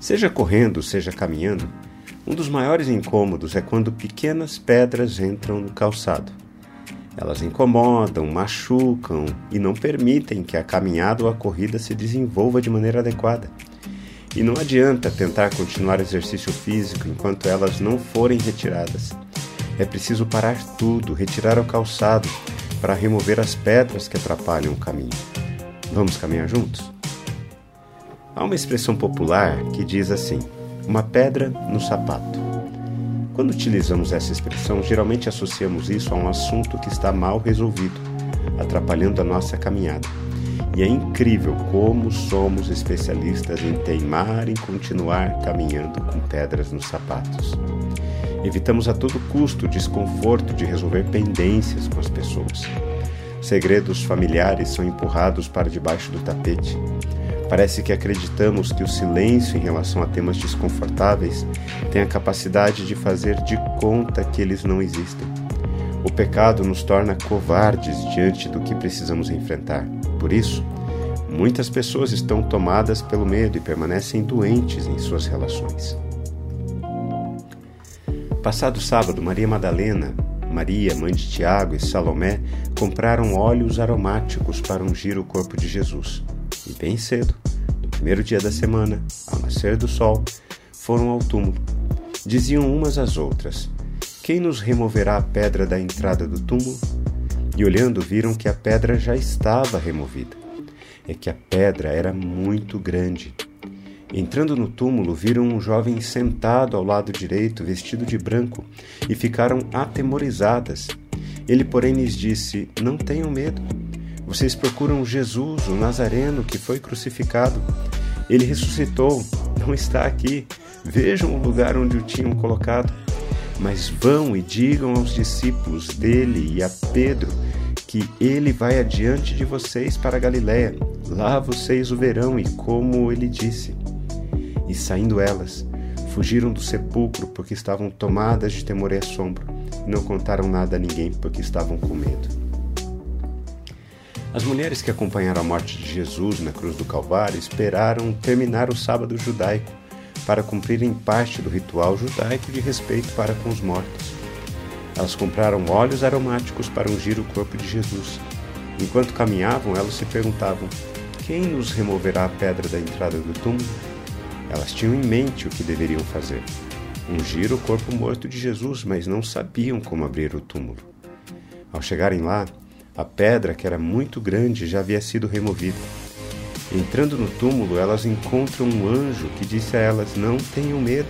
Seja correndo, seja caminhando, um dos maiores incômodos é quando pequenas pedras entram no calçado. Elas incomodam, machucam e não permitem que a caminhada ou a corrida se desenvolva de maneira adequada. E não adianta tentar continuar exercício físico enquanto elas não forem retiradas. É preciso parar tudo, retirar o calçado para remover as pedras que atrapalham o caminho. Vamos caminhar juntos? Há uma expressão popular que diz assim: uma pedra no sapato. Quando utilizamos essa expressão, geralmente associamos isso a um assunto que está mal resolvido, atrapalhando a nossa caminhada. E é incrível como somos especialistas em teimar em continuar caminhando com pedras nos sapatos. Evitamos a todo custo o desconforto de resolver pendências com as pessoas. Segredos familiares são empurrados para debaixo do tapete. Parece que acreditamos que o silêncio em relação a temas desconfortáveis tem a capacidade de fazer de conta que eles não existem. O pecado nos torna covardes diante do que precisamos enfrentar. Por isso, muitas pessoas estão tomadas pelo medo e permanecem doentes em suas relações. Passado sábado, Maria Madalena, Maria, mãe de Tiago e Salomé compraram óleos aromáticos para ungir o corpo de Jesus. E bem cedo, no primeiro dia da semana, ao nascer do sol, foram ao túmulo. Diziam umas às outras: Quem nos removerá a pedra da entrada do túmulo? E olhando, viram que a pedra já estava removida. É que a pedra era muito grande. Entrando no túmulo, viram um jovem sentado ao lado direito, vestido de branco, e ficaram atemorizadas. Ele, porém, lhes disse: Não tenham medo. Vocês procuram Jesus, o Nazareno, que foi crucificado. Ele ressuscitou, não está aqui. Vejam o lugar onde o tinham colocado. Mas vão e digam aos discípulos dele e a Pedro que ele vai adiante de vocês para Galiléia. Lá vocês o verão e como ele disse. E saindo elas, fugiram do sepulcro porque estavam tomadas de temor e assombro, e não contaram nada a ninguém porque estavam com medo. As mulheres que acompanharam a morte de Jesus na cruz do Calvário esperaram terminar o sábado judaico para cumprirem parte do ritual judaico de respeito para com os mortos. Elas compraram óleos aromáticos para ungir o corpo de Jesus. Enquanto caminhavam, elas se perguntavam: Quem nos removerá a pedra da entrada do túmulo? Elas tinham em mente o que deveriam fazer: ungir o corpo morto de Jesus, mas não sabiam como abrir o túmulo. Ao chegarem lá, a pedra, que era muito grande, já havia sido removida. Entrando no túmulo, elas encontram um anjo que disse a elas: Não tenham medo.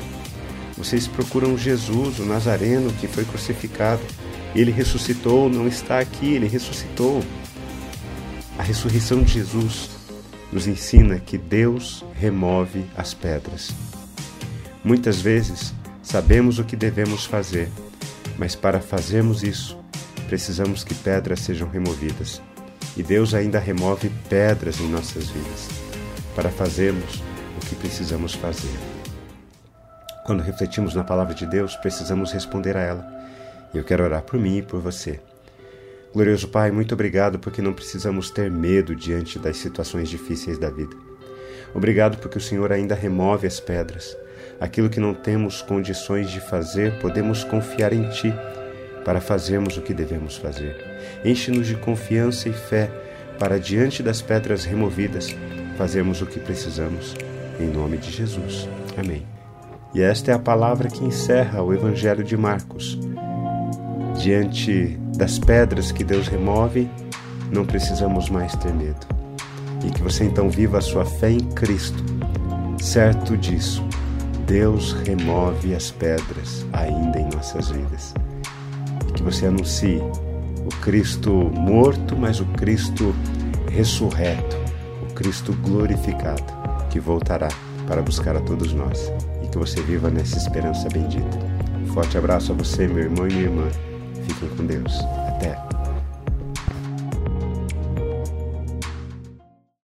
Vocês procuram Jesus, o Nazareno, que foi crucificado. Ele ressuscitou, não está aqui, ele ressuscitou. A ressurreição de Jesus nos ensina que Deus remove as pedras. Muitas vezes sabemos o que devemos fazer, mas para fazermos isso, precisamos que pedras sejam removidas. E Deus ainda remove pedras em nossas vidas para fazermos o que precisamos fazer. Quando refletimos na palavra de Deus, precisamos responder a ela. E eu quero orar por mim e por você. Glorioso Pai, muito obrigado porque não precisamos ter medo diante das situações difíceis da vida. Obrigado porque o Senhor ainda remove as pedras. Aquilo que não temos condições de fazer, podemos confiar em Ti para fazermos o que devemos fazer. Enche-nos de confiança e fé para, diante das pedras removidas, fazermos o que precisamos. Em nome de Jesus. Amém. E esta é a palavra que encerra o Evangelho de Marcos. Diante das pedras que Deus remove, não precisamos mais ter medo. E que você então viva a sua fé em Cristo, certo disso. Deus remove as pedras ainda em nossas vidas. Que você anuncie o Cristo morto, mas o Cristo ressurreto, o Cristo glorificado, que voltará para buscar a todos nós. E que você viva nessa esperança bendita. forte abraço a você, meu irmão e minha irmã. Fiquem com Deus. Até.